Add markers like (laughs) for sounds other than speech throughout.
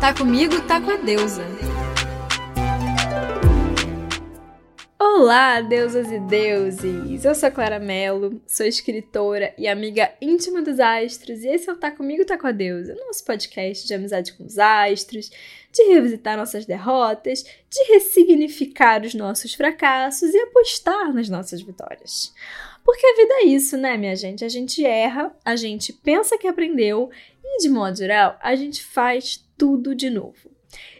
Tá comigo, tá com a deusa. Olá, deusas e deuses! Eu sou a Clara Mello, sou escritora e amiga íntima dos astros, e esse é o Tá Comigo, Tá Com a Deusa, nosso podcast de amizade com os astros, de revisitar nossas derrotas, de ressignificar os nossos fracassos e apostar nas nossas vitórias. Porque a vida é isso, né, minha gente? A gente erra, a gente pensa que aprendeu e, de modo geral, a gente faz tudo de novo.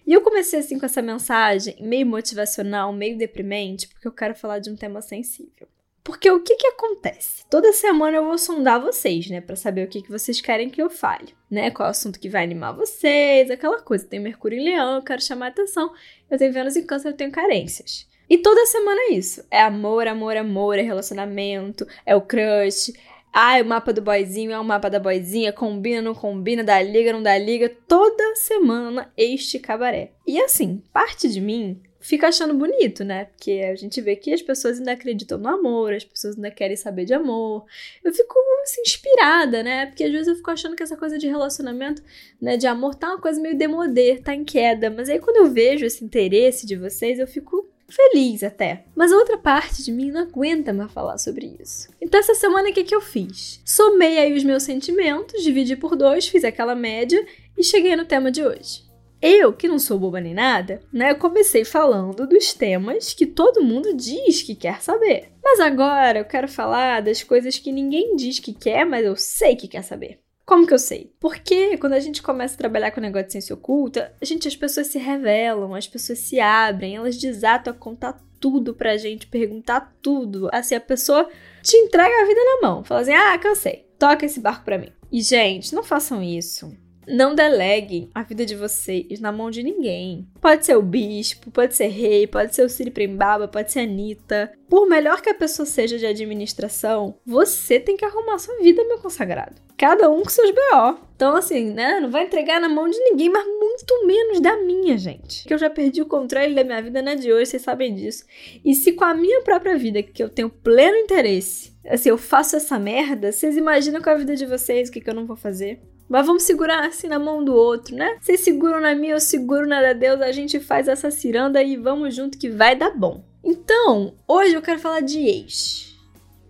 E eu comecei assim com essa mensagem, meio motivacional, meio deprimente, porque eu quero falar de um tema sensível. Porque o que que acontece? Toda semana eu vou sondar vocês, né, para saber o que que vocês querem que eu fale, né? Qual é o assunto que vai animar vocês, aquela coisa. Tem Mercúrio em Leão, eu quero chamar atenção. Eu tenho Vênus em Câncer, eu tenho carências. E toda semana é isso. É amor, amor, amor, é relacionamento, é o crush, ah, o mapa do boyzinho é o mapa da boyzinha, combina, não combina, dá liga, não dá liga. Toda semana este cabaré. E assim, parte de mim fica achando bonito, né? Porque a gente vê que as pessoas ainda acreditam no amor, as pessoas ainda querem saber de amor. Eu fico assim, inspirada, né? Porque às vezes eu fico achando que essa coisa de relacionamento, né, de amor, tá uma coisa meio demodê, tá em queda. Mas aí quando eu vejo esse interesse de vocês, eu fico feliz até. Mas outra parte de mim não aguenta mais falar sobre isso. Então essa semana o que, que eu fiz? Somei aí os meus sentimentos, dividi por dois, fiz aquela média e cheguei no tema de hoje. Eu, que não sou boba nem nada, né, eu comecei falando dos temas que todo mundo diz que quer saber. Mas agora eu quero falar das coisas que ninguém diz que quer, mas eu sei que quer saber. Como que eu sei? Porque quando a gente começa a trabalhar com o negócio de ciência oculta, a gente, as pessoas se revelam, as pessoas se abrem, elas desatam a contar tudo pra gente, perguntar tudo. Assim, a pessoa te entrega a vida na mão. Fala assim: ah, cansei, toca esse barco pra mim. E, gente, não façam isso. Não deleguem a vida de vocês na mão de ninguém. Pode ser o bispo, pode ser rei, pode ser o Siri Prembaba, pode ser a Anitta. Por melhor que a pessoa seja de administração, você tem que arrumar sua vida, meu consagrado. Cada um com seus BO. Então, assim, né? Não vai entregar na mão de ninguém, mas muito menos da minha, gente. Que eu já perdi o controle da minha vida, não é de hoje, vocês sabem disso. E se com a minha própria vida, que eu tenho pleno interesse, assim, eu faço essa merda, vocês imaginam com a vida de vocês o que, que eu não vou fazer? Mas vamos segurar assim na mão do outro, né? Vocês seguram na minha, eu seguro na da Deus, a gente faz essa ciranda e vamos junto que vai dar bom. Então, hoje eu quero falar de ex.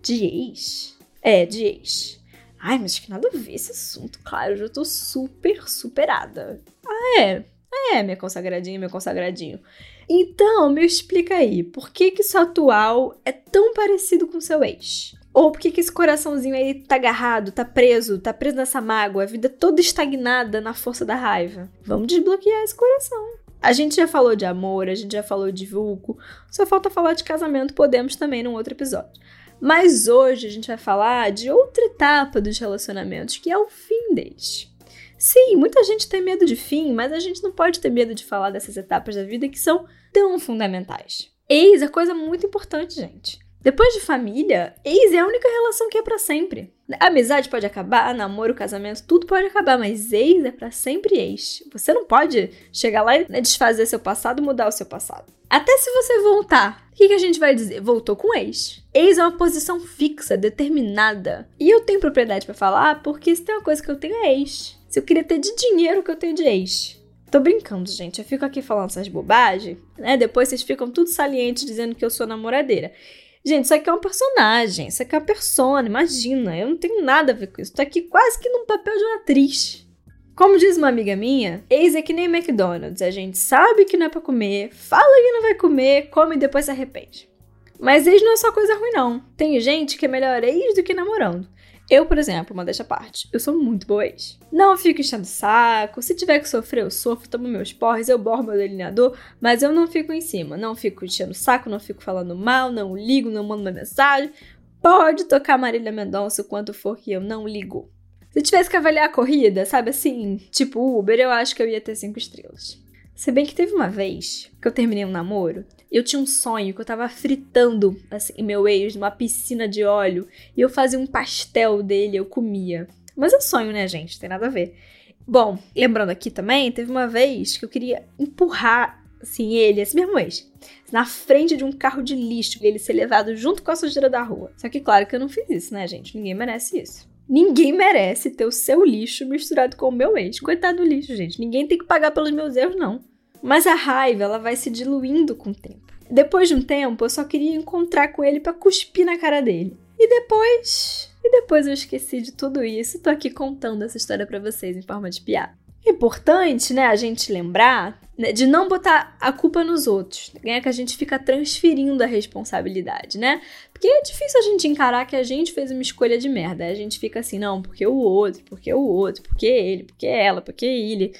De ex? É, de ex. Ai, mas que nada a ver esse assunto, claro, eu já tô super superada. Ah, é? É, minha consagradinha, meu consagradinho. Então, me explica aí, por que que seu atual é tão parecido com seu ex? Ou por que, que esse coraçãozinho aí tá agarrado, tá preso, tá preso nessa mágoa, a vida toda estagnada na força da raiva? Vamos desbloquear esse coração. A gente já falou de amor, a gente já falou de vulco, só falta falar de casamento, podemos também num outro episódio. Mas hoje a gente vai falar de outra etapa dos relacionamentos, que é o fim deles. Sim, muita gente tem medo de fim, mas a gente não pode ter medo de falar dessas etapas da vida que são tão fundamentais. Eis é coisa muito importante, gente. Depois de família, ex é a única relação que é para sempre. amizade pode acabar, namoro, casamento, tudo pode acabar, mas ex é para sempre ex. Você não pode chegar lá e né, desfazer seu passado, mudar o seu passado. Até se você voltar, o que, que a gente vai dizer? Voltou com ex. Ex é uma posição fixa, determinada. E eu tenho propriedade para falar porque se tem uma coisa que eu tenho é ex. Se eu queria ter de dinheiro que eu tenho de ex. Tô brincando, gente. Eu fico aqui falando essas bobagens, né? Depois vocês ficam tudo salientes dizendo que eu sou namoradeira. Gente, isso aqui é um personagem, isso aqui é uma persona, imagina, eu não tenho nada a ver com isso. Tô aqui quase que num papel de uma atriz. Como diz uma amiga minha, ex é que nem McDonald's, a gente sabe que não é pra comer, fala que não vai comer, come e depois se arrepende. Mas ex não é só coisa ruim, não. Tem gente que é melhor ex do que namorando. Eu, por exemplo, uma desta parte, eu sou muito boa ex. Não fico enchendo saco, se tiver que sofrer, eu sofro, tomo meus porres, eu borro meu delineador, mas eu não fico em cima, não fico enchendo saco, não fico falando mal, não ligo, não mando uma mensagem. Pode tocar Marília Mendonça quanto for que eu não ligo. Se tivesse que avaliar a corrida, sabe assim, tipo Uber, eu acho que eu ia ter cinco estrelas. Se bem que teve uma vez que eu terminei um namoro, eu tinha um sonho que eu tava fritando assim, meu ex numa piscina de óleo e eu fazia um pastel dele, eu comia. Mas é sonho, né, gente? Tem nada a ver. Bom, lembrando aqui também, teve uma vez que eu queria empurrar assim ele, esse mesmo ex, na frente de um carro de lixo, ele ser levado junto com a sujeira da rua. Só que claro que eu não fiz isso, né, gente? Ninguém merece isso. Ninguém merece ter o seu lixo misturado com o meu ex. Coitado do lixo, gente. Ninguém tem que pagar pelos meus erros, não. Mas a raiva, ela vai se diluindo com o tempo. Depois de um tempo, eu só queria encontrar com ele para cuspir na cara dele. E depois. E depois eu esqueci de tudo isso e tô aqui contando essa história para vocês em forma de piada. Importante, né, a gente lembrar né, de não botar a culpa nos outros. É que a gente fica transferindo a responsabilidade, né? Porque é difícil a gente encarar que a gente fez uma escolha de merda. A gente fica assim, não, porque o outro, porque o outro, porque ele, porque ela, porque ele.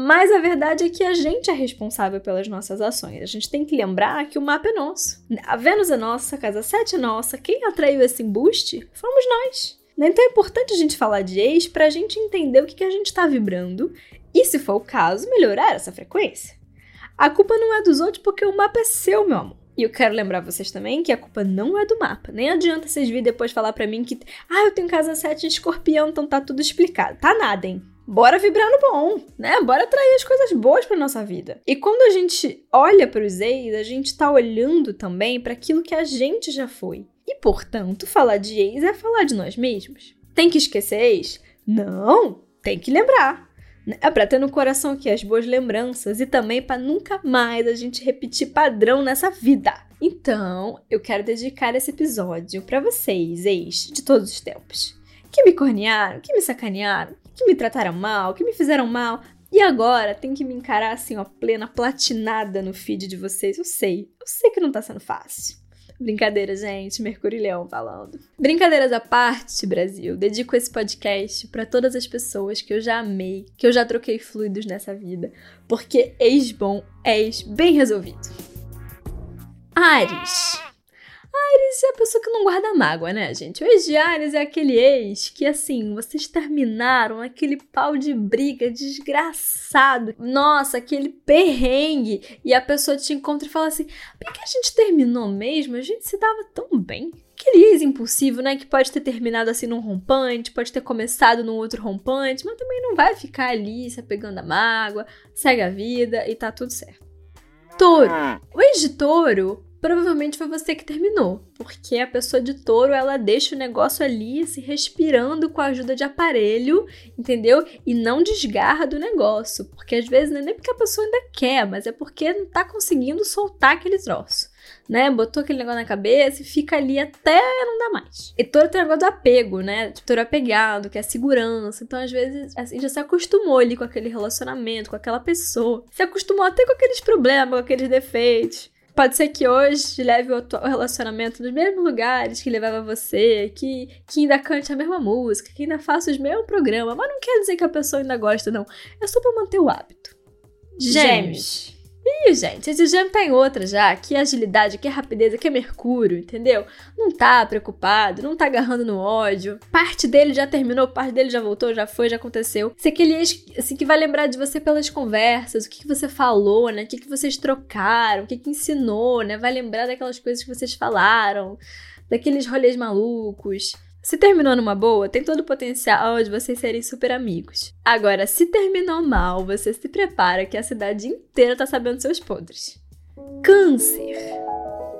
Mas a verdade é que a gente é responsável pelas nossas ações. A gente tem que lembrar que o mapa é nosso. A Vênus é nossa, a casa 7 é nossa. Quem atraiu esse embuste fomos nós. Então é importante a gente falar de ex para a gente entender o que, a gente está vibrando e, se for o caso, melhorar essa frequência. A culpa não é dos outros porque o mapa é seu, meu amor. E eu quero lembrar vocês também que a culpa não é do mapa. Nem adianta vocês virem depois falar para mim que, ah, eu tenho casa 7 de escorpião, então tá tudo explicado. Tá nada, hein? Bora vibrar no bom, né? Bora trazer as coisas boas para nossa vida. E quando a gente olha para os ex, a gente tá olhando também para aquilo que a gente já foi. E, portanto, falar de ex é falar de nós mesmos. Tem que esquecer ex? Não, tem que lembrar. É para ter no coração aqui as boas lembranças e também para nunca mais a gente repetir padrão nessa vida. Então, eu quero dedicar esse episódio para vocês, ex de todos os tempos, que me cornearam, que me sacanearam, que me trataram mal, que me fizeram mal, e agora tem que me encarar assim, ó, plena platinada no feed de vocês. Eu sei, eu sei que não tá sendo fácil. Brincadeira, gente. Mercúrio Leão falando. Brincadeiras à parte, Brasil. Dedico esse podcast para todas as pessoas que eu já amei, que eu já troquei fluidos nessa vida, porque ex bom é ex bem resolvido. Ares. Ares é a pessoa que não guarda mágoa, né, gente? O ex de Ares é aquele ex que, assim, vocês terminaram aquele pau de briga desgraçado. Nossa, aquele perrengue. E a pessoa te encontra e fala assim: por que a gente terminou mesmo? A gente se dava tão bem. Aquele ex impulsivo, né? Que pode ter terminado assim num rompante, pode ter começado num outro rompante, mas também não vai ficar ali se apegando a mágoa, segue a vida e tá tudo certo. Touro. O ex de touro provavelmente foi você que terminou, porque a pessoa de touro ela deixa o negócio ali se respirando com a ajuda de aparelho, entendeu? E não desgarra do negócio, porque às vezes não é nem porque a pessoa ainda quer, mas é porque não tá conseguindo soltar aquele troço. Né? Botou aquele negócio na cabeça e fica ali até não dar mais. E touro tem o negócio do apego, né? Tipo, touro apegado, que é segurança. Então, às vezes, assim, já se acostumou ali com aquele relacionamento, com aquela pessoa. Se acostumou até com aqueles problemas, com aqueles defeitos. Pode ser que hoje leve o relacionamento nos mesmos lugares que levava você, que, que ainda cante a mesma música, que ainda faça os mesmos programas, mas não quer dizer que a pessoa ainda gosta, não. É só pra manter o hábito. Gêmeos. Ih, gente, esse gêmeo tá em outra já. Que agilidade, que rapidez, que é Mercúrio, entendeu? Não tá preocupado, não tá agarrando no ódio. Parte dele já terminou, parte dele já voltou, já foi, já aconteceu. Você aquele assim, que vai lembrar de você pelas conversas, o que, que você falou, né? O que, que vocês trocaram, o que, que ensinou, né? Vai lembrar daquelas coisas que vocês falaram, daqueles rolês malucos. Se terminou numa boa, tem todo o potencial de vocês serem super amigos. Agora, se terminou mal, você se prepara que a cidade inteira tá sabendo seus podres. Câncer.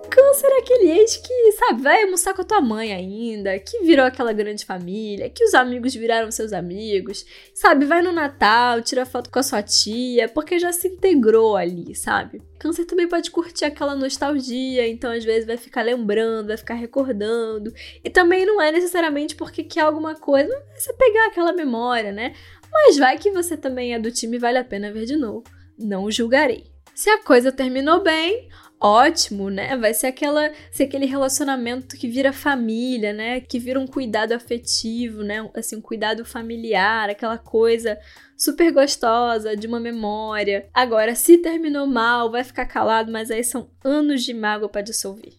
Câncer é aquele ex que, sabe, vai almoçar com a tua mãe ainda, que virou aquela grande família, que os amigos viraram seus amigos, sabe, vai no Natal, tira foto com a sua tia, porque já se integrou ali, sabe? Câncer também pode curtir aquela nostalgia, então às vezes vai ficar lembrando, vai ficar recordando. E também não é necessariamente porque quer alguma coisa, não vai você pegar aquela memória, né? Mas vai que você também é do time e vale a pena ver de novo. Não julgarei. Se a coisa terminou bem, ótimo, né? Vai ser aquela ser aquele relacionamento que vira família, né? Que vira um cuidado afetivo, né? Assim, um cuidado familiar, aquela coisa super gostosa de uma memória. Agora, se terminou mal, vai ficar calado, mas aí são anos de mágoa para dissolver.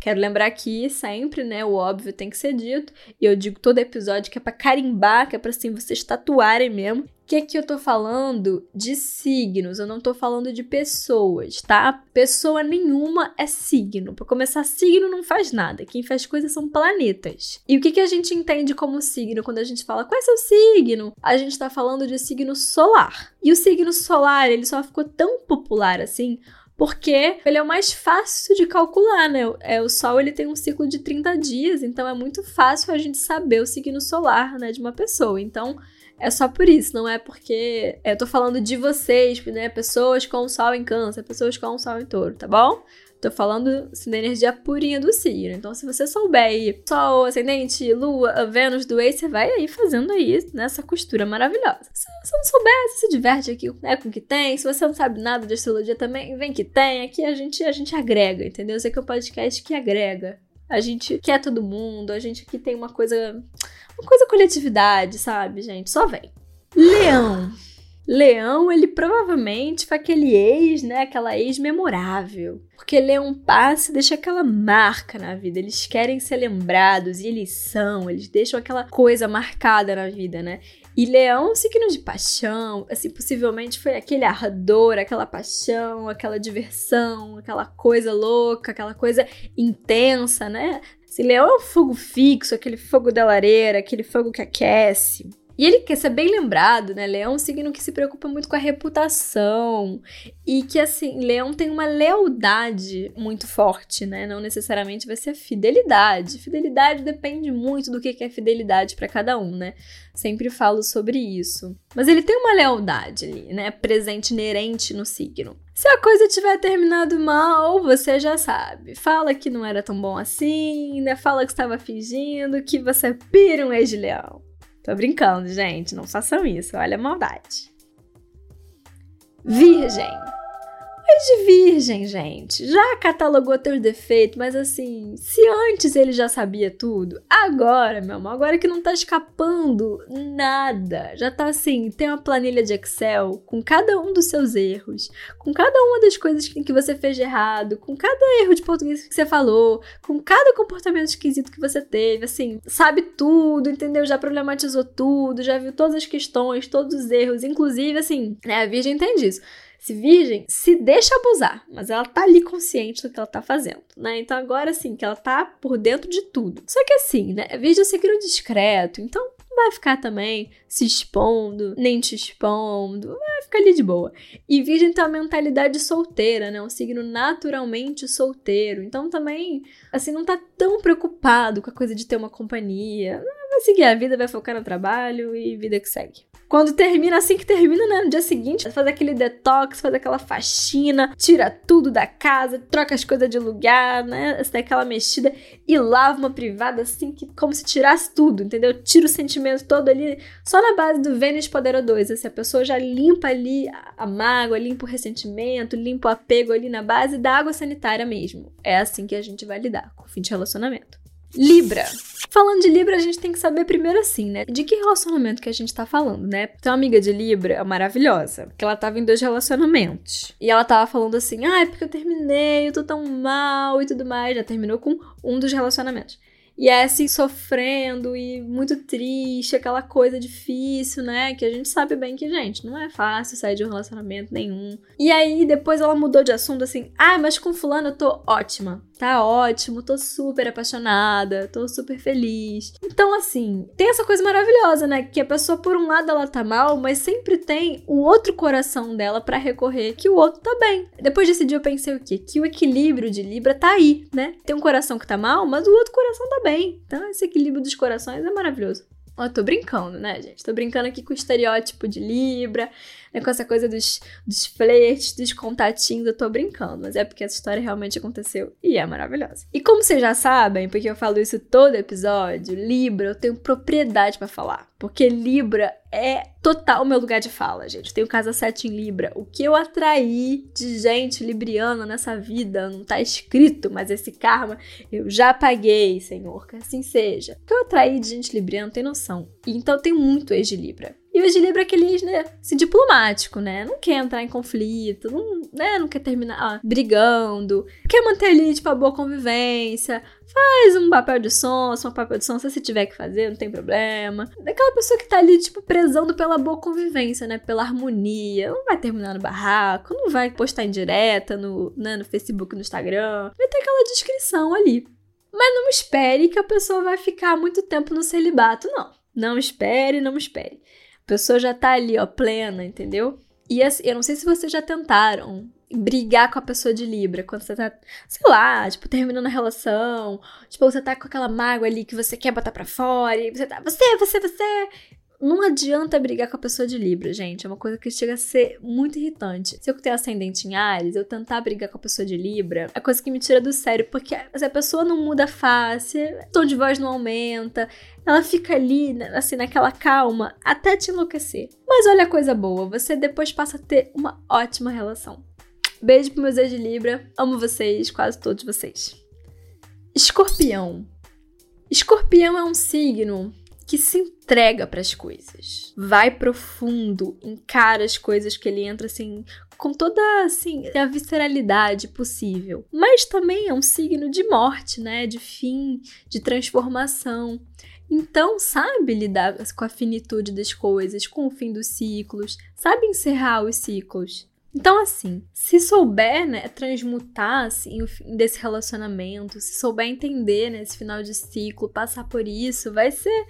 Quero lembrar aqui sempre, né, o óbvio tem que ser dito, e eu digo todo episódio que é para carimbar, que é para assim vocês tatuarem mesmo, que aqui eu tô falando de signos, eu não tô falando de pessoas, tá? Pessoa nenhuma é signo. Para começar, signo não faz nada. Quem faz coisas são planetas. E o que, que a gente entende como signo quando a gente fala qual é seu signo? A gente tá falando de signo solar. E o signo solar, ele só ficou tão popular assim porque ele é o mais fácil de calcular, né? É, o Sol ele tem um ciclo de 30 dias, então é muito fácil a gente saber o signo solar, né, de uma pessoa. Então, é só por isso, não é porque eu tô falando de vocês, né? Pessoas com o sol em câncer, pessoas com o sol em touro, tá bom? Tô falando assim, da energia purinha do signo. Então, se você souber aí Sol, Ascendente, Lua, Vênus do você vai aí fazendo aí nessa costura maravilhosa. Se você não souber, se diverte aqui né, com o que tem. Se você não sabe nada de astrologia também, vem que tem. Aqui a gente, a gente agrega, entendeu? Esse aqui é um podcast que agrega. A gente quer todo mundo, a gente aqui tem uma coisa. Uma coisa coletividade, sabe, gente? Só vem. Leão. Leão, ele provavelmente foi aquele ex, né? Aquela ex memorável. Porque Leão passa e deixa aquela marca na vida. Eles querem ser lembrados e eles são, eles deixam aquela coisa marcada na vida, né? E Leão signo de paixão, assim, possivelmente foi aquele ardor, aquela paixão, aquela diversão, aquela coisa louca, aquela coisa intensa, né? Se Leão é um fogo fixo, aquele fogo da lareira, aquele fogo que aquece. E ele quer ser bem lembrado, né? Leão é um signo que se preocupa muito com a reputação e que, assim, Leão tem uma lealdade muito forte, né? Não necessariamente vai ser fidelidade. Fidelidade depende muito do que é fidelidade para cada um, né? Sempre falo sobre isso. Mas ele tem uma lealdade ali, né? Presente, inerente no signo. Se a coisa tiver terminado mal, você já sabe. Fala que não era tão bom assim, né? Fala que estava fingindo, que você pira um ex de leão. Tô brincando, gente. Não façam isso. Olha a maldade. Virgem de virgem, gente. Já catalogou teus defeitos, mas assim, se antes ele já sabia tudo, agora, meu amor, agora que não tá escapando nada. Já tá assim, tem uma planilha de Excel com cada um dos seus erros, com cada uma das coisas que você fez de errado, com cada erro de português que você falou, com cada comportamento esquisito que você teve, assim, sabe tudo, entendeu? Já problematizou tudo, já viu todas as questões, todos os erros, inclusive, assim, né, a virgem entende isso se virgem se deixa abusar, mas ela tá ali consciente do que ela tá fazendo, né? Então agora sim, que ela tá por dentro de tudo. Só que assim, né? Virgem é signo discreto, então não vai ficar também se expondo, nem te expondo, vai ficar ali de boa. E Virgem tem uma mentalidade solteira, né? Um signo naturalmente solteiro. Então também, assim, não tá tão preocupado com a coisa de ter uma companhia. Vai seguir a vida, vai focar no trabalho e vida que segue. Quando termina, assim que termina, né? No dia seguinte, faz aquele detox, faz aquela faxina, tira tudo da casa, troca as coisas de lugar, né? Dá aquela mexida e lava uma privada assim, que, como se tirasse tudo, entendeu? Tira o sentimento todo ali, só na base do Vênus Poder 2. Assim, a pessoa já limpa ali a mágoa, limpa o ressentimento, limpa o apego ali na base da água sanitária mesmo. É assim que a gente vai lidar com o fim de relacionamento. Libra. Falando de Libra, a gente tem que saber primeiro assim, né? De que relacionamento que a gente tá falando, né? Tem uma amiga de Libra maravilhosa, que ela tava em dois relacionamentos. E ela tava falando assim: ah, é porque eu terminei, eu tô tão mal e tudo mais. Já terminou com um dos relacionamentos. E é assim, sofrendo e muito triste, aquela coisa difícil, né? Que a gente sabe bem que, gente, não é fácil sair de um relacionamento nenhum. E aí, depois ela mudou de assunto assim: ah, mas com Fulano eu tô ótima tá ótimo, tô super apaixonada, tô super feliz. Então, assim, tem essa coisa maravilhosa, né? Que a pessoa, por um lado, ela tá mal, mas sempre tem o outro coração dela para recorrer, que o outro tá bem. Depois desse dia eu pensei o quê? Que o equilíbrio de Libra tá aí, né? Tem um coração que tá mal, mas o outro coração tá bem. Então, esse equilíbrio dos corações é maravilhoso. Ó, tô brincando, né, gente? Tô brincando aqui com o estereótipo de Libra, né, com essa coisa dos, dos flertes, dos contatinhos, eu tô brincando, mas é porque essa história realmente aconteceu e é maravilhosa. E como vocês já sabem, porque eu falo isso todo episódio, Libra, eu tenho propriedade para falar. Porque Libra é total meu lugar de fala, gente. Tenho casa 7 em Libra. O que eu atraí de gente libriana nessa vida não tá escrito, mas esse karma eu já paguei, Senhor, que assim seja. O que eu atraí de gente libriana não tem noção. Então eu tenho muito ex de Libra. E o Libra é aquele, né, assim, diplomático, né? Não quer entrar em conflito, não, né, não quer terminar ah, brigando, quer manter ali, tipo, a boa convivência, faz um papel de sonsa, um papel de sonsa se tiver que fazer, não tem problema. Daquela pessoa que tá ali, tipo, prezando pela boa convivência, né, pela harmonia, não vai terminar no barraco, não vai postar em direta no, né, no Facebook, no Instagram, vai ter aquela descrição ali. Mas não espere que a pessoa vai ficar muito tempo no celibato, não. Não espere, não espere pessoa já tá ali, ó, plena, entendeu? E assim, eu não sei se vocês já tentaram brigar com a pessoa de Libra, quando você tá, sei lá, tipo, terminando a relação, tipo, você tá com aquela mágoa ali que você quer botar pra fora, e você tá, você, você, você, não adianta brigar com a pessoa de Libra, gente. É uma coisa que chega a ser muito irritante. Se eu tenho ascendente em Ares, eu tentar brigar com a pessoa de Libra, é coisa que me tira do sério, porque se a pessoa não muda fácil, o tom de voz não aumenta, ela fica ali, né, assim, naquela calma, até te enlouquecer. Mas olha a coisa boa, você depois passa a ter uma ótima relação. Beijo pro meus ex de Libra, amo vocês, quase todos vocês. Escorpião. Escorpião é um signo que se entrega para as coisas. Vai profundo, encara as coisas que ele entra assim com toda assim a visceralidade possível. Mas também é um signo de morte, né? De fim, de transformação. Então, sabe lidar com a finitude das coisas, com o fim dos ciclos, sabe encerrar os ciclos. Então, assim, se souber, né, transmutar, assim, o fim desse relacionamento, se souber entender, né, esse final de ciclo, passar por isso, vai ser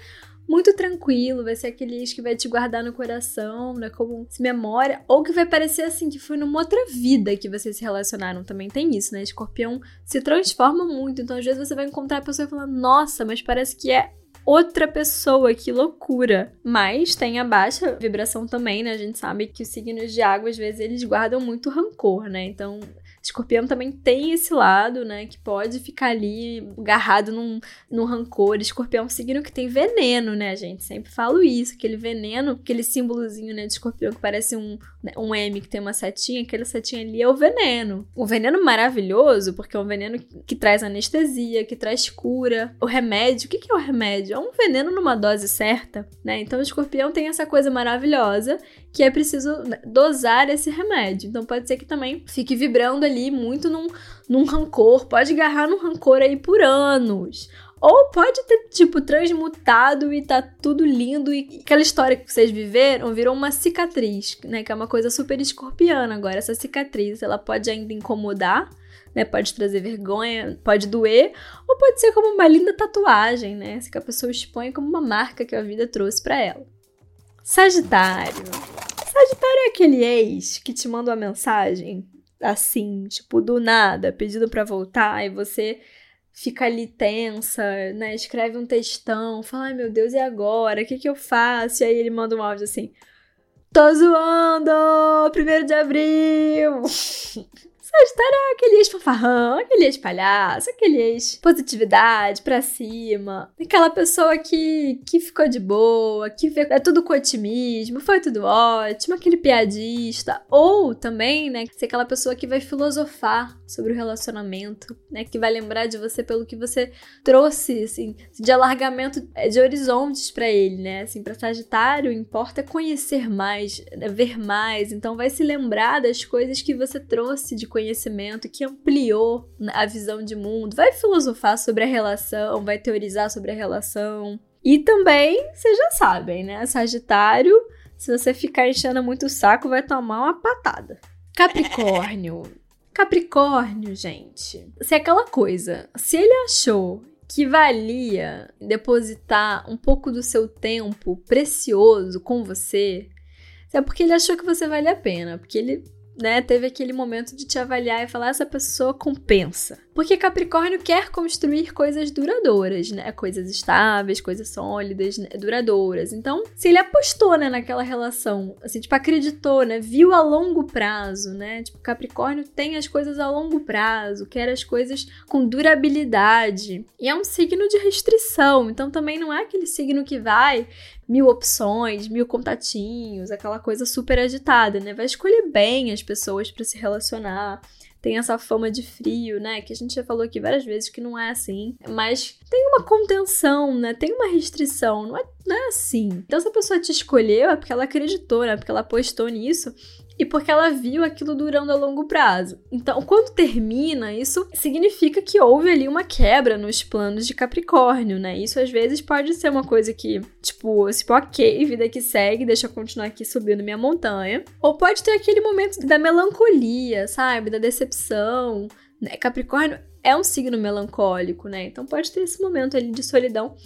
muito tranquilo, vai ser aquele que vai te guardar no coração, né, como memória, ou que vai parecer assim que foi numa outra vida que vocês se relacionaram, também tem isso, né? Escorpião se transforma muito, então às vezes você vai encontrar a pessoa e falar: "Nossa, mas parece que é outra pessoa, que loucura. Mas tem a baixa vibração também, né? A gente sabe que os signos de água, às vezes, eles guardam muito rancor, né? Então, Escorpião também tem esse lado, né? Que pode ficar ali agarrado num, num rancor. Escorpião é um signo que tem veneno, né, gente? Sempre falo isso. Aquele veneno, aquele símbolozinho, né, de escorpião que parece um, um M que tem uma setinha. Aquela setinha ali é o veneno. O veneno maravilhoso, porque é um veneno que traz anestesia, que traz cura. O remédio, o que, que é o remédio? É um veneno numa dose certa, né? Então o escorpião tem essa coisa maravilhosa que é preciso né, dosar esse remédio. Então pode ser que também fique vibrando ali muito num, num rancor, pode agarrar num rancor aí por anos. Ou pode ter, tipo, transmutado e tá tudo lindo e aquela história que vocês viveram virou uma cicatriz, né? Que é uma coisa super escorpiana agora. Essa cicatriz, ela pode ainda incomodar, né? Pode trazer vergonha, pode doer, ou pode ser como uma linda tatuagem, né? Que a pessoa expõe como uma marca que a vida trouxe para ela. Sagitário. Sagitário é aquele ex que te manda uma mensagem assim, tipo, do nada, pedindo para voltar, e você fica ali tensa, né? Escreve um textão, fala, ai meu Deus, e agora? O que, que eu faço? E aí ele manda um áudio assim: Tô zoando! Primeiro de abril! (laughs) Sagitário é aquele ex-fanfarrão, aquele ex-palhaço, aquele ex-positividade pra cima. Aquela pessoa que, que ficou de boa, que vê é tudo com otimismo, foi tudo ótimo, aquele piadista. Ou também, né, ser aquela pessoa que vai filosofar sobre o relacionamento, né, que vai lembrar de você pelo que você trouxe, assim, de alargamento é, de horizontes para ele, né? Assim, para Sagitário, importa conhecer mais, né, ver mais. Então vai se lembrar das coisas que você trouxe de conhecimento conhecimento que ampliou a visão de mundo, vai filosofar sobre a relação, vai teorizar sobre a relação. E também, vocês já sabem, né? Sagitário, se você ficar enchendo muito o saco, vai tomar uma patada. Capricórnio. (laughs) Capricórnio, gente. Se é aquela coisa, se ele achou que valia depositar um pouco do seu tempo precioso com você, é porque ele achou que você vale a pena, porque ele né, teve aquele momento de te avaliar e falar essa pessoa compensa. Porque Capricórnio quer construir coisas duradouras, né? Coisas estáveis, coisas sólidas, né? duradouras. Então, se ele apostou, né, naquela relação, assim, tipo, acreditou, né? Viu a longo prazo, né? Tipo, Capricórnio tem as coisas a longo prazo, quer as coisas com durabilidade. E é um signo de restrição, então também não é aquele signo que vai mil opções, mil contatinhos, aquela coisa super agitada, né? Vai escolher bem as pessoas para se relacionar. Tem essa fama de frio, né? Que a gente já falou aqui várias vezes que não é assim. Mas tem uma contenção, né? Tem uma restrição. Não é, não é assim. Então, se a pessoa te escolheu, é porque ela acreditou, né? Porque ela apostou nisso e porque ela viu aquilo durando a longo prazo. Então, quando termina, isso significa que houve ali uma quebra nos planos de Capricórnio, né? Isso às vezes pode ser uma coisa que, tipo, tipo, ok, vida que segue, deixa eu continuar aqui subindo minha montanha. Ou pode ter aquele momento da melancolia, sabe? Da decepção. Né? Capricórnio é um signo melancólico, né? Então pode ter esse momento ali de solidão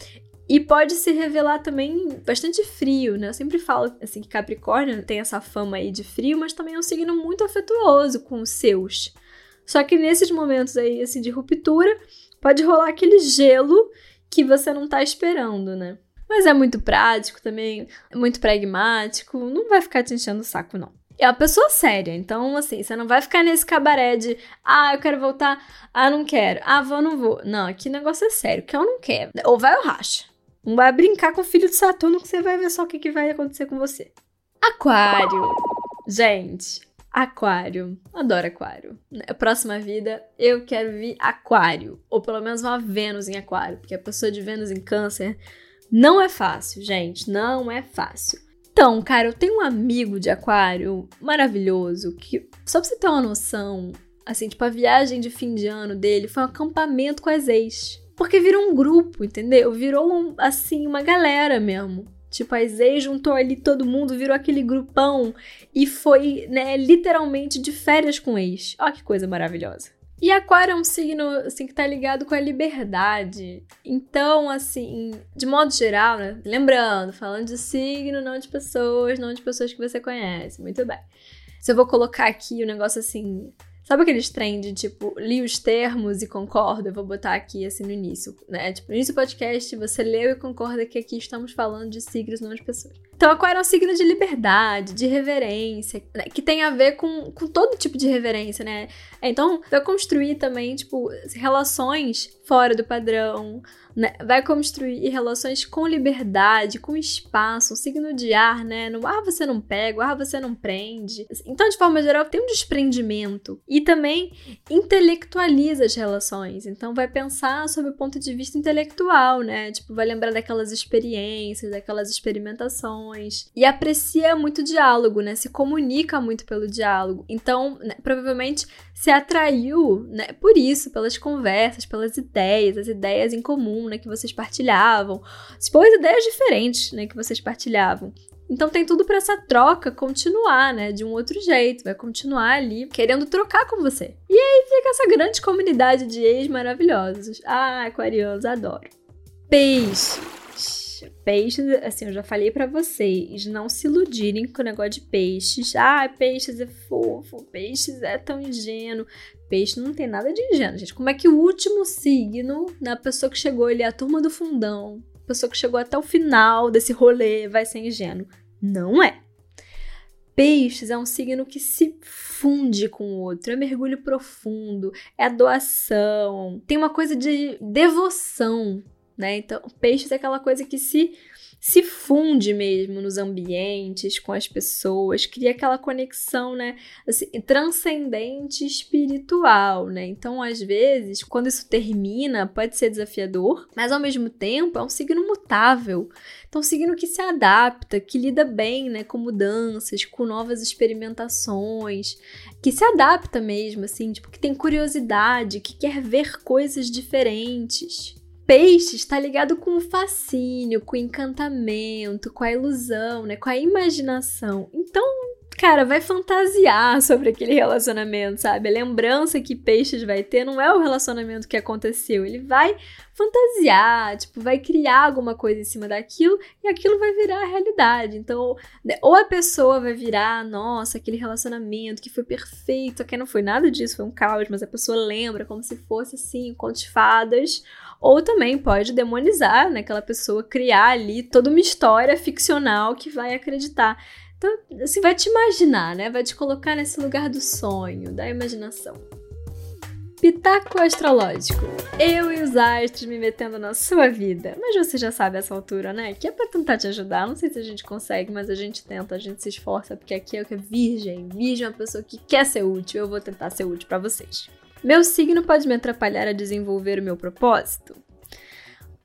E pode se revelar também bastante frio, né? Eu sempre falo assim que Capricórnio tem essa fama aí de frio, mas também é um signo muito afetuoso com os seus. Só que nesses momentos aí assim de ruptura, pode rolar aquele gelo que você não tá esperando, né? Mas é muito prático também, é muito pragmático, não vai ficar te enchendo o saco não. É uma pessoa séria, então assim, você não vai ficar nesse cabaré de ah, eu quero voltar, ah, não quero, ah, vou, não vou. Não, aqui negócio é sério, que eu não quero. Ou vai ou racha. Não vai brincar com o filho de Saturno que você vai ver só o que, que vai acontecer com você. Aquário. Gente, Aquário. Adoro Aquário. Na próxima vida, eu quero vir Aquário. Ou pelo menos uma Vênus em Aquário. Porque a pessoa de Vênus em Câncer não é fácil, gente. Não é fácil. Então, cara, eu tenho um amigo de Aquário maravilhoso que, só pra você ter uma noção, assim, tipo, a viagem de fim de ano dele foi um acampamento com as ex. Porque virou um grupo, entendeu? Virou, um, assim, uma galera mesmo. Tipo, a Zay juntou ali todo mundo, virou aquele grupão e foi, né, literalmente de férias com ex. Olha que coisa maravilhosa. E Aquário é um signo, assim, que tá ligado com a liberdade. Então, assim, de modo geral, né? Lembrando, falando de signo, não de pessoas, não de pessoas que você conhece. Muito bem. Se eu vou colocar aqui o um negócio assim, Sabe aqueles trend, tipo, li os termos e concordo? Eu vou botar aqui assim no início, né? Tipo, no início do podcast, você leu e concorda que aqui estamos falando de signos, não de pessoas. Então, Aquário é um signo de liberdade, de reverência, né? que tem a ver com, com todo tipo de reverência, né? Então, vai construir também, tipo, relações fora do padrão, né? Vai construir relações com liberdade, com espaço, um signo de ar, né? No ar você não pega, o ar você não prende. Então, de forma geral, tem um desprendimento. E também intelectualiza as relações. Então, vai pensar sobre o ponto de vista intelectual, né? Tipo, vai lembrar daquelas experiências, daquelas experimentações. E aprecia muito diálogo, né? Se comunica muito pelo diálogo. Então, né, provavelmente se atraiu, né, por isso, pelas conversas, pelas ideias, as ideias em comum, né, que vocês partilhavam, expôs ideias diferentes, né, que vocês partilhavam. Então tem tudo para essa troca continuar, né, de um outro jeito, vai continuar ali querendo trocar com você. E aí fica essa grande comunidade de ex maravilhosos. Ah, aquarianos, adoro. Peixe peixes, assim, eu já falei para vocês, não se iludirem com o negócio de peixes. Ah, peixes é fofo, peixes é tão ingênuo. Peixe não tem nada de ingênuo, gente. Como é que o último signo, na pessoa que chegou ali, a turma do fundão, a pessoa que chegou até o final desse rolê, vai ser ingênuo? Não é. Peixes é um signo que se funde com o outro, é mergulho profundo, é doação, tem uma coisa de devoção né? Então, peixes é aquela coisa que se se funde mesmo nos ambientes, com as pessoas, cria aquela conexão, né, assim, transcendente espiritual, né? Então, às vezes, quando isso termina, pode ser desafiador, mas ao mesmo tempo é um signo mutável. Então, um signo que se adapta, que lida bem, né, com mudanças, com novas experimentações, que se adapta mesmo, assim, tipo, que tem curiosidade, que quer ver coisas diferentes. Peixe está ligado com o fascínio, com o encantamento, com a ilusão, né? Com a imaginação. Então, cara, vai fantasiar (laughs) sobre aquele relacionamento, sabe? A lembrança que Peixes vai ter não é o relacionamento que aconteceu. Ele vai fantasiar, tipo, vai criar alguma coisa em cima daquilo e aquilo vai virar a realidade. Então, né, ou a pessoa vai virar, nossa, aquele relacionamento que foi perfeito, que não foi nada disso, foi um caos, mas a pessoa lembra como se fosse assim, contos fadas ou também pode demonizar né, aquela pessoa, criar ali toda uma história ficcional que vai acreditar. Então, assim, vai te imaginar, né? Vai te colocar nesse lugar do sonho, da imaginação. Pitaco astrológico. Eu e os astros me metendo na sua vida. Mas você já sabe essa altura, né? Que é pra tentar te ajudar. Não sei se a gente consegue, mas a gente tenta, a gente se esforça, porque aqui é o que é virgem. Virgem é uma pessoa que quer ser útil. Eu vou tentar ser útil para vocês. Meu signo pode me atrapalhar a desenvolver o meu propósito?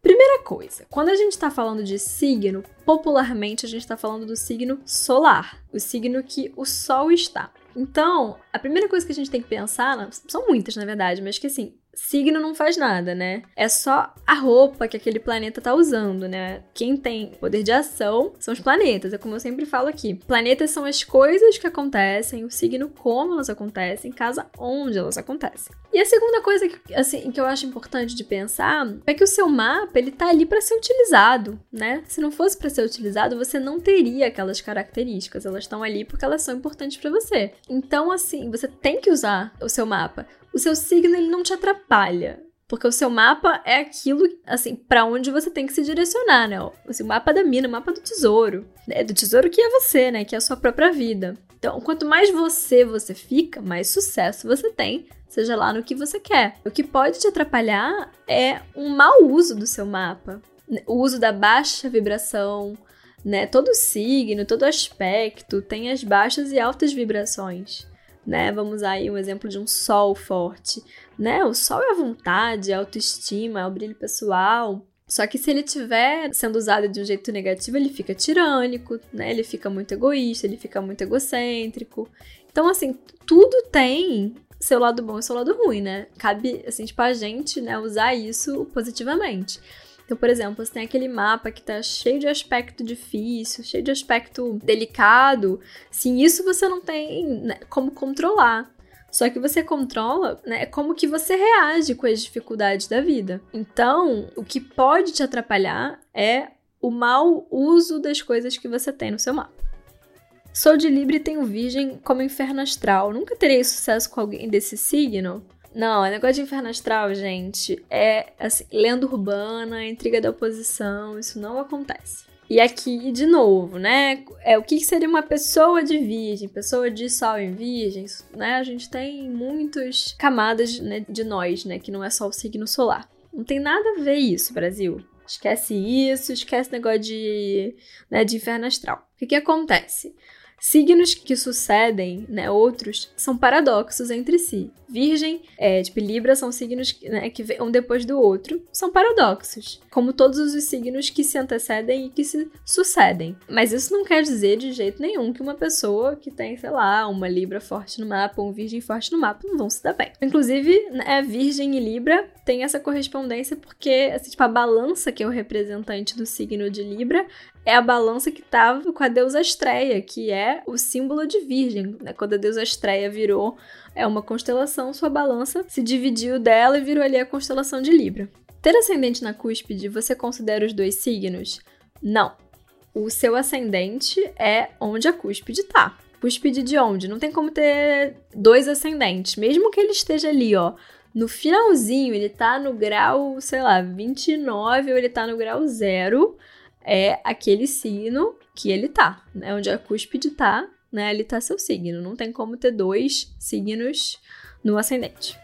Primeira coisa, quando a gente está falando de signo, popularmente a gente está falando do signo solar, o signo que o Sol está. Então, a primeira coisa que a gente tem que pensar, são muitas na verdade, mas que assim, signo não faz nada, né? É só a roupa que aquele planeta tá usando, né? Quem tem poder de ação são os planetas, é como eu sempre falo aqui. Planetas são as coisas que acontecem, o signo como elas acontecem, casa onde elas acontecem. E a segunda coisa que, assim, que eu acho importante de pensar é que o seu mapa, ele tá ali para ser utilizado, né? Se não fosse para ser utilizado, você não teria aquelas características. Elas estão ali porque elas são importantes para você. Então, assim, você tem que usar o seu mapa. O seu signo, ele não te atrapalha. Porque o seu mapa é aquilo, assim, para onde você tem que se direcionar, né? Assim, o mapa da mina, o mapa do tesouro. É do tesouro que é você, né? Que é a sua própria vida. Então, quanto mais você você fica, mais sucesso você tem, seja lá no que você quer. O que pode te atrapalhar é um mau uso do seu mapa. O uso da baixa vibração, né? Todo signo, todo aspecto tem as baixas e altas vibrações né? Vamos usar aí um exemplo de um sol forte, né? O sol é a vontade, a autoestima, é o brilho pessoal. Só que se ele estiver sendo usado de um jeito negativo, ele fica tirânico, né? Ele fica muito egoísta, ele fica muito egocêntrico. Então, assim, tudo tem seu lado bom e seu lado ruim, né? Cabe, assim, tipo, a gente, né, usar isso positivamente. Então, por exemplo, você tem aquele mapa que tá cheio de aspecto difícil, cheio de aspecto delicado. Sim, isso você não tem né, como controlar. Só que você controla, né, como que você reage com as dificuldades da vida. Então, o que pode te atrapalhar é o mau uso das coisas que você tem no seu mapa. Sou de Libra e tenho Virgem como inferno astral. Nunca terei sucesso com alguém desse signo? Não, é negócio de inferno astral, gente, é assim, lenda urbana, intriga da oposição, isso não acontece. E aqui, de novo, né? É o que seria uma pessoa de virgem, pessoa de sol em virgem, né? A gente tem muitas camadas né, de nós, né? Que não é só o signo solar. Não tem nada a ver isso, Brasil. Esquece isso, esquece negócio de, né, de inferno astral. O que, que acontece? Signos que sucedem, né, outros, são paradoxos entre si. Virgem, é, tipo, Libra são signos né, que um depois do outro, são paradoxos, como todos os signos que se antecedem e que se sucedem. Mas isso não quer dizer de jeito nenhum que uma pessoa que tem, sei lá, uma Libra forte no mapa, um Virgem forte no mapa, não vão se dar bem. Inclusive, né, Virgem e Libra têm essa correspondência porque, assim, tipo, a balança, que é o representante do signo de Libra, é a balança que estava com a deusa Estreia, que é o símbolo de Virgem. Né? Quando a deusa Estreia virou é uma constelação, sua balança se dividiu dela e virou ali a constelação de Libra. Ter ascendente na cúspide, você considera os dois signos? Não. O seu ascendente é onde a cúspide tá. Cúspide de onde? Não tem como ter dois ascendentes, mesmo que ele esteja ali, ó. No finalzinho, ele tá no grau, sei lá, 29 ou ele tá no grau zero é aquele signo que ele tá, né? Onde a cúspide tá, né? Ali tá seu signo. Não tem como ter dois signos no ascendente.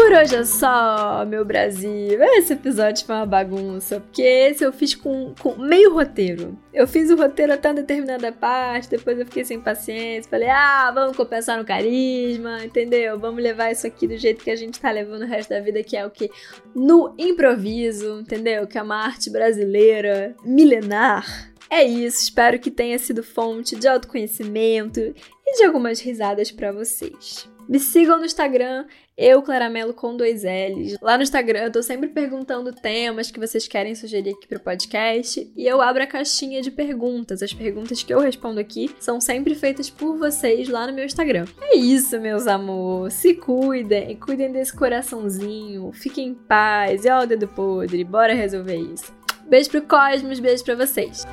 Por hoje é só, meu Brasil. Esse episódio foi uma bagunça, porque esse eu fiz com, com meio roteiro. Eu fiz o roteiro até uma determinada parte, depois eu fiquei sem paciência. Falei, ah, vamos compensar no carisma, entendeu? Vamos levar isso aqui do jeito que a gente tá levando o resto da vida, que é o que? No improviso, entendeu? Que é uma arte brasileira milenar. É isso, espero que tenha sido fonte de autoconhecimento e de algumas risadas para vocês. Me sigam no Instagram, eu, Claramelo, com dois L's. Lá no Instagram eu tô sempre perguntando temas que vocês querem sugerir aqui pro podcast e eu abro a caixinha de perguntas. As perguntas que eu respondo aqui são sempre feitas por vocês lá no meu Instagram. É isso, meus amores. Se cuidem, cuidem desse coraçãozinho, fiquem em paz e ó o dedo podre, bora resolver isso. Beijo pro Cosmos, beijo pra vocês.